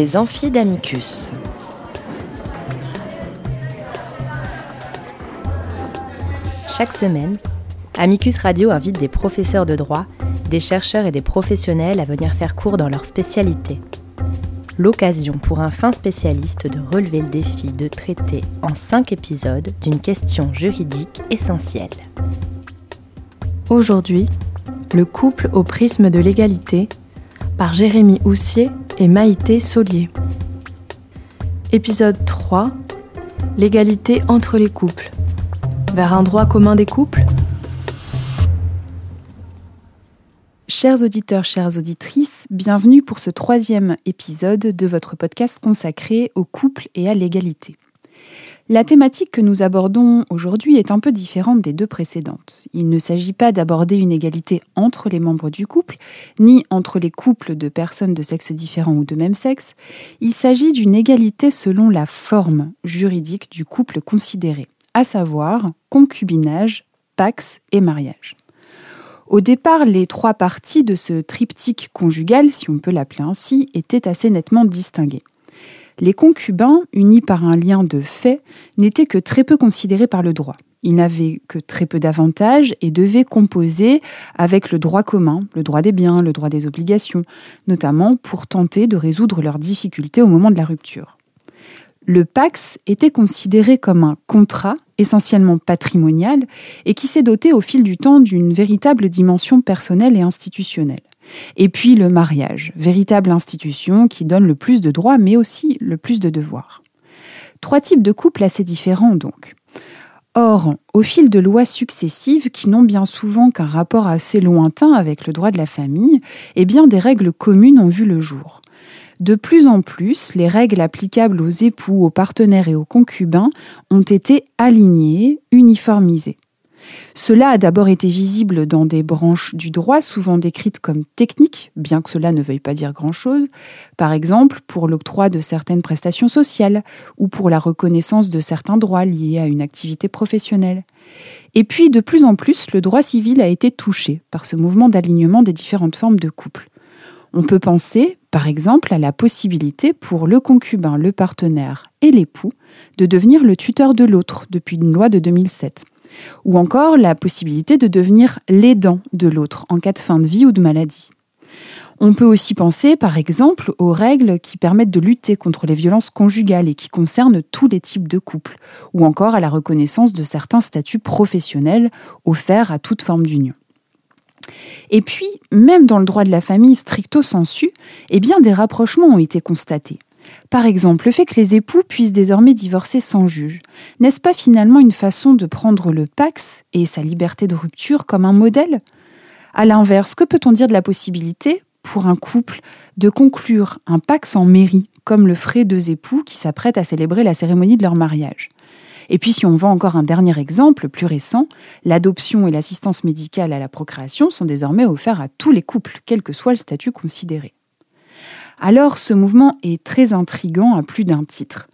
Les amphis d'Amicus. Chaque semaine, Amicus Radio invite des professeurs de droit, des chercheurs et des professionnels à venir faire cours dans leur spécialité. L'occasion pour un fin spécialiste de relever le défi de traiter en cinq épisodes d'une question juridique essentielle. Aujourd'hui, le couple au prisme de l'égalité par Jérémy Houssier et Maïté Solier. Épisode 3 L'égalité entre les couples. Vers un droit commun des couples Chers auditeurs, chères auditrices, bienvenue pour ce troisième épisode de votre podcast consacré au couple et à l'égalité. La thématique que nous abordons aujourd'hui est un peu différente des deux précédentes. Il ne s'agit pas d'aborder une égalité entre les membres du couple, ni entre les couples de personnes de sexe différent ou de même sexe. Il s'agit d'une égalité selon la forme juridique du couple considéré, à savoir concubinage, pax et mariage. Au départ, les trois parties de ce triptyque conjugal, si on peut l'appeler ainsi, étaient assez nettement distinguées. Les concubins, unis par un lien de fait, n'étaient que très peu considérés par le droit. Ils n'avaient que très peu d'avantages et devaient composer avec le droit commun, le droit des biens, le droit des obligations, notamment pour tenter de résoudre leurs difficultés au moment de la rupture. Le Pax était considéré comme un contrat essentiellement patrimonial et qui s'est doté au fil du temps d'une véritable dimension personnelle et institutionnelle. Et puis le mariage, véritable institution qui donne le plus de droits mais aussi le plus de devoirs. Trois types de couples assez différents donc. Or, au fil de lois successives qui n'ont bien souvent qu'un rapport assez lointain avec le droit de la famille, eh bien des règles communes ont vu le jour. De plus en plus, les règles applicables aux époux, aux partenaires et aux concubins ont été alignées, uniformisées. Cela a d'abord été visible dans des branches du droit souvent décrites comme techniques, bien que cela ne veuille pas dire grand-chose, par exemple pour l'octroi de certaines prestations sociales ou pour la reconnaissance de certains droits liés à une activité professionnelle. Et puis, de plus en plus, le droit civil a été touché par ce mouvement d'alignement des différentes formes de couple. On peut penser, par exemple, à la possibilité pour le concubin, le partenaire et l'époux de devenir le tuteur de l'autre depuis une loi de 2007 ou encore la possibilité de devenir l'aidant de l'autre en cas de fin de vie ou de maladie. On peut aussi penser, par exemple, aux règles qui permettent de lutter contre les violences conjugales et qui concernent tous les types de couples, ou encore à la reconnaissance de certains statuts professionnels offerts à toute forme d'union. Et puis, même dans le droit de la famille stricto sensu, eh bien des rapprochements ont été constatés. Par exemple, le fait que les époux puissent désormais divorcer sans juge, n'est-ce pas finalement une façon de prendre le Pax et sa liberté de rupture comme un modèle? À l'inverse, que peut-on dire de la possibilité, pour un couple, de conclure un Pax en mairie, comme le feraient deux époux qui s'apprêtent à célébrer la cérémonie de leur mariage? Et puis si on voit encore un dernier exemple plus récent, l'adoption et l'assistance médicale à la procréation sont désormais offerts à tous les couples, quel que soit le statut considéré alors ce mouvement est très intrigant à plus d'un titre.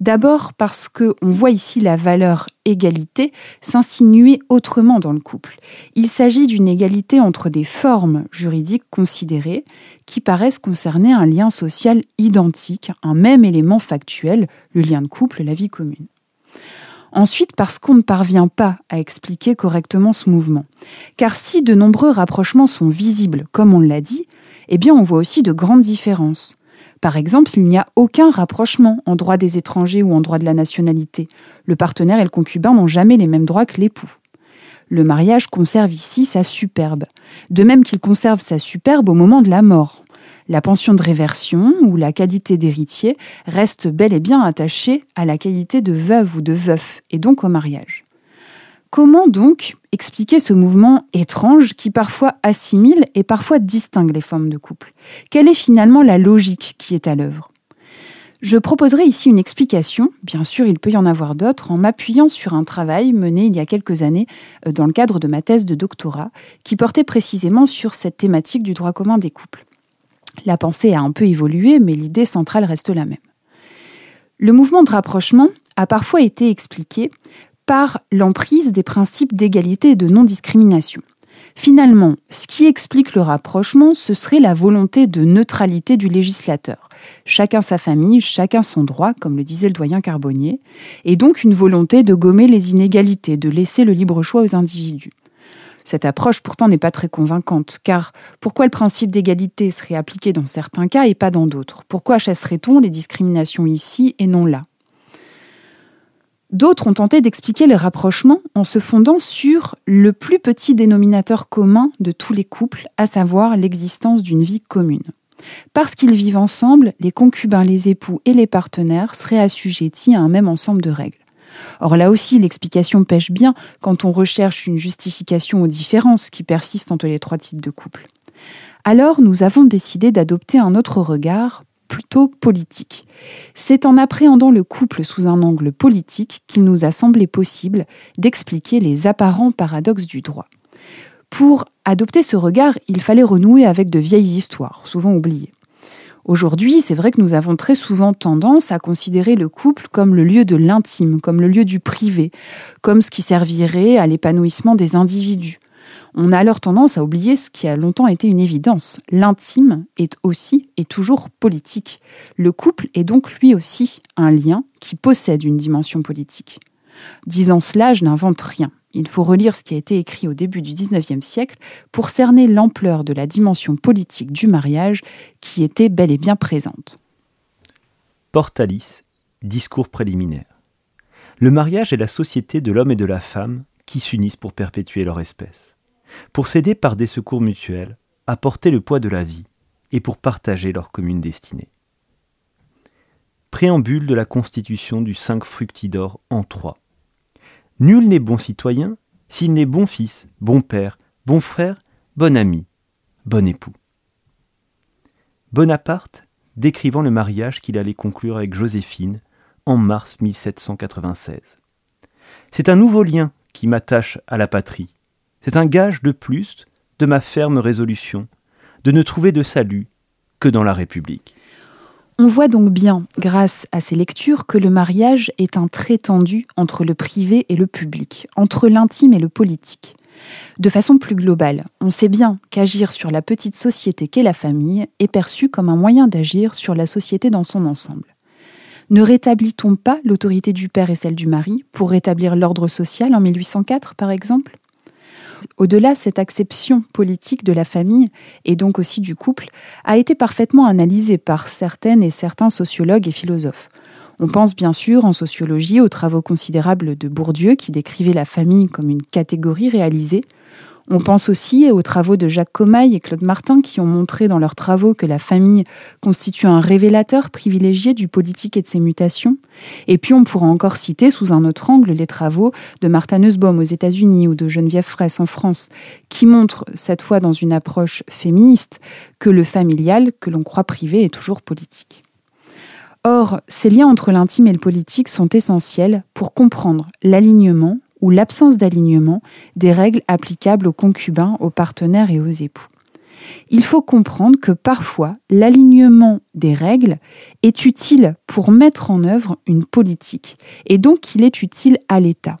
D'abord parce que on voit ici la valeur égalité s'insinuer autrement dans le couple. Il s'agit d'une égalité entre des formes juridiques considérées qui paraissent concerner un lien social identique, un même élément factuel, le lien de couple, la vie commune. Ensuite, parce qu'on ne parvient pas à expliquer correctement ce mouvement. Car si de nombreux rapprochements sont visibles, comme on l'a dit, eh bien on voit aussi de grandes différences. Par exemple, il n'y a aucun rapprochement en droit des étrangers ou en droit de la nationalité. Le partenaire et le concubin n'ont jamais les mêmes droits que l'époux. Le mariage conserve ici sa superbe, de même qu'il conserve sa superbe au moment de la mort. La pension de réversion ou la qualité d'héritier reste bel et bien attachée à la qualité de veuve ou de veuf, et donc au mariage. Comment donc expliquer ce mouvement étrange qui parfois assimile et parfois distingue les formes de couple? Quelle est finalement la logique qui est à l'œuvre? Je proposerai ici une explication, bien sûr il peut y en avoir d'autres, en m'appuyant sur un travail mené il y a quelques années euh, dans le cadre de ma thèse de doctorat, qui portait précisément sur cette thématique du droit commun des couples. La pensée a un peu évolué, mais l'idée centrale reste la même. Le mouvement de rapprochement a parfois été expliqué par l'emprise des principes d'égalité et de non-discrimination. Finalement, ce qui explique le rapprochement, ce serait la volonté de neutralité du législateur. Chacun sa famille, chacun son droit, comme le disait le doyen Carbonnier, et donc une volonté de gommer les inégalités, de laisser le libre choix aux individus. Cette approche pourtant n'est pas très convaincante, car pourquoi le principe d'égalité serait appliqué dans certains cas et pas dans d'autres? Pourquoi chasserait-on les discriminations ici et non là? D'autres ont tenté d'expliquer le rapprochement en se fondant sur le plus petit dénominateur commun de tous les couples, à savoir l'existence d'une vie commune. Parce qu'ils vivent ensemble, les concubins, les époux et les partenaires seraient assujettis à un même ensemble de règles. Or là aussi, l'explication pêche bien quand on recherche une justification aux différences qui persistent entre les trois types de couples. Alors nous avons décidé d'adopter un autre regard plutôt politique. C'est en appréhendant le couple sous un angle politique qu'il nous a semblé possible d'expliquer les apparents paradoxes du droit. Pour adopter ce regard, il fallait renouer avec de vieilles histoires, souvent oubliées. Aujourd'hui, c'est vrai que nous avons très souvent tendance à considérer le couple comme le lieu de l'intime, comme le lieu du privé, comme ce qui servirait à l'épanouissement des individus. On a alors tendance à oublier ce qui a longtemps été une évidence. L'intime est aussi et toujours politique. Le couple est donc lui aussi un lien qui possède une dimension politique. Disant cela, je n'invente rien. Il faut relire ce qui a été écrit au début du XIXe siècle pour cerner l'ampleur de la dimension politique du mariage qui était bel et bien présente. Portalis, discours préliminaire. Le mariage est la société de l'homme et de la femme qui s'unissent pour perpétuer leur espèce pour s'aider par des secours mutuels à porter le poids de la vie et pour partager leur commune destinée. Préambule de la Constitution du 5 Fructidor en 3. Nul n'est bon citoyen s'il n'est bon fils, bon père, bon frère, bon ami, bon époux. Bonaparte décrivant le mariage qu'il allait conclure avec Joséphine en mars 1796. C'est un nouveau lien qui m'attache à la patrie, c'est un gage de plus de ma ferme résolution de ne trouver de salut que dans la République. On voit donc bien, grâce à ces lectures, que le mariage est un trait tendu entre le privé et le public, entre l'intime et le politique. De façon plus globale, on sait bien qu'agir sur la petite société qu'est la famille est perçu comme un moyen d'agir sur la société dans son ensemble. Ne rétablit-on pas l'autorité du père et celle du mari pour rétablir l'ordre social en 1804, par exemple? Au-delà, cette acception politique de la famille, et donc aussi du couple, a été parfaitement analysée par certaines et certains sociologues et philosophes. On pense bien sûr en sociologie aux travaux considérables de Bourdieu qui décrivait la famille comme une catégorie réalisée, on pense aussi aux travaux de Jacques Comaille et Claude Martin qui ont montré dans leurs travaux que la famille constitue un révélateur privilégié du politique et de ses mutations. Et puis on pourra encore citer sous un autre angle les travaux de Martha Nussbaum aux États-Unis ou de Geneviève Fraisse en France, qui montrent, cette fois dans une approche féministe, que le familial, que l'on croit privé, est toujours politique. Or, ces liens entre l'intime et le politique sont essentiels pour comprendre l'alignement, ou l'absence d'alignement des règles applicables aux concubins, aux partenaires et aux époux. Il faut comprendre que parfois l'alignement des règles est utile pour mettre en œuvre une politique et donc il est utile à l'État.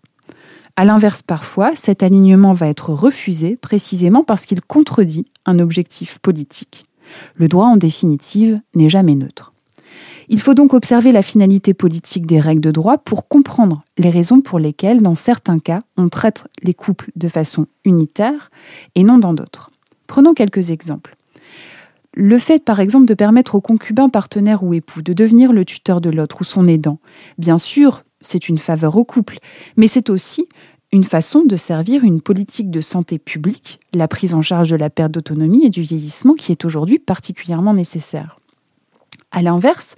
A l'inverse, parfois, cet alignement va être refusé précisément parce qu'il contredit un objectif politique. Le droit, en définitive, n'est jamais neutre. Il faut donc observer la finalité politique des règles de droit pour comprendre les raisons pour lesquelles, dans certains cas, on traite les couples de façon unitaire et non dans d'autres. Prenons quelques exemples. Le fait, par exemple, de permettre au concubin, partenaire ou époux de devenir le tuteur de l'autre ou son aidant, bien sûr, c'est une faveur au couple, mais c'est aussi une façon de servir une politique de santé publique, la prise en charge de la perte d'autonomie et du vieillissement qui est aujourd'hui particulièrement nécessaire. À l'inverse,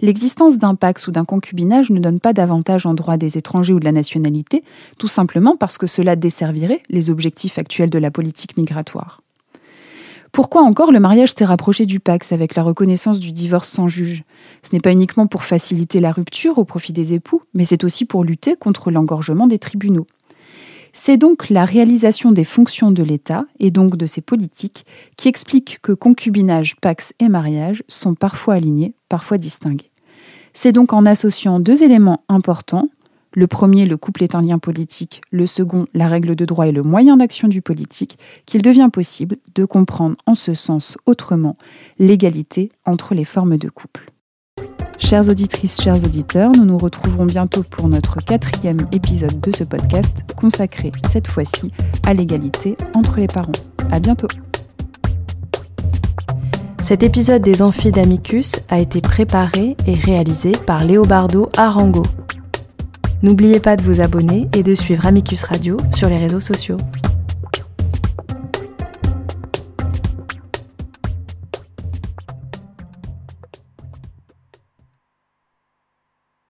l'existence d'un pax ou d'un concubinage ne donne pas davantage en droit des étrangers ou de la nationalité, tout simplement parce que cela desservirait les objectifs actuels de la politique migratoire. Pourquoi encore le mariage s'est rapproché du pax avec la reconnaissance du divorce sans juge? Ce n'est pas uniquement pour faciliter la rupture au profit des époux, mais c'est aussi pour lutter contre l'engorgement des tribunaux. C'est donc la réalisation des fonctions de l'État, et donc de ses politiques, qui explique que concubinage, pax et mariage sont parfois alignés, parfois distingués. C'est donc en associant deux éléments importants, Le premier, le couple est un lien politique, le second, la règle de droit est le moyen d'action du politique, qu'il devient possible de comprendre en ce sens autrement l'égalité entre les formes de couple. Chères auditrices, chers auditeurs, nous nous retrouverons bientôt pour notre quatrième épisode de ce podcast consacré cette fois-ci à l'égalité entre les parents. À bientôt! Cet épisode des Amphis d'Amicus a été préparé et réalisé par Léobardo Arango. N'oubliez pas de vous abonner et de suivre Amicus Radio sur les réseaux sociaux.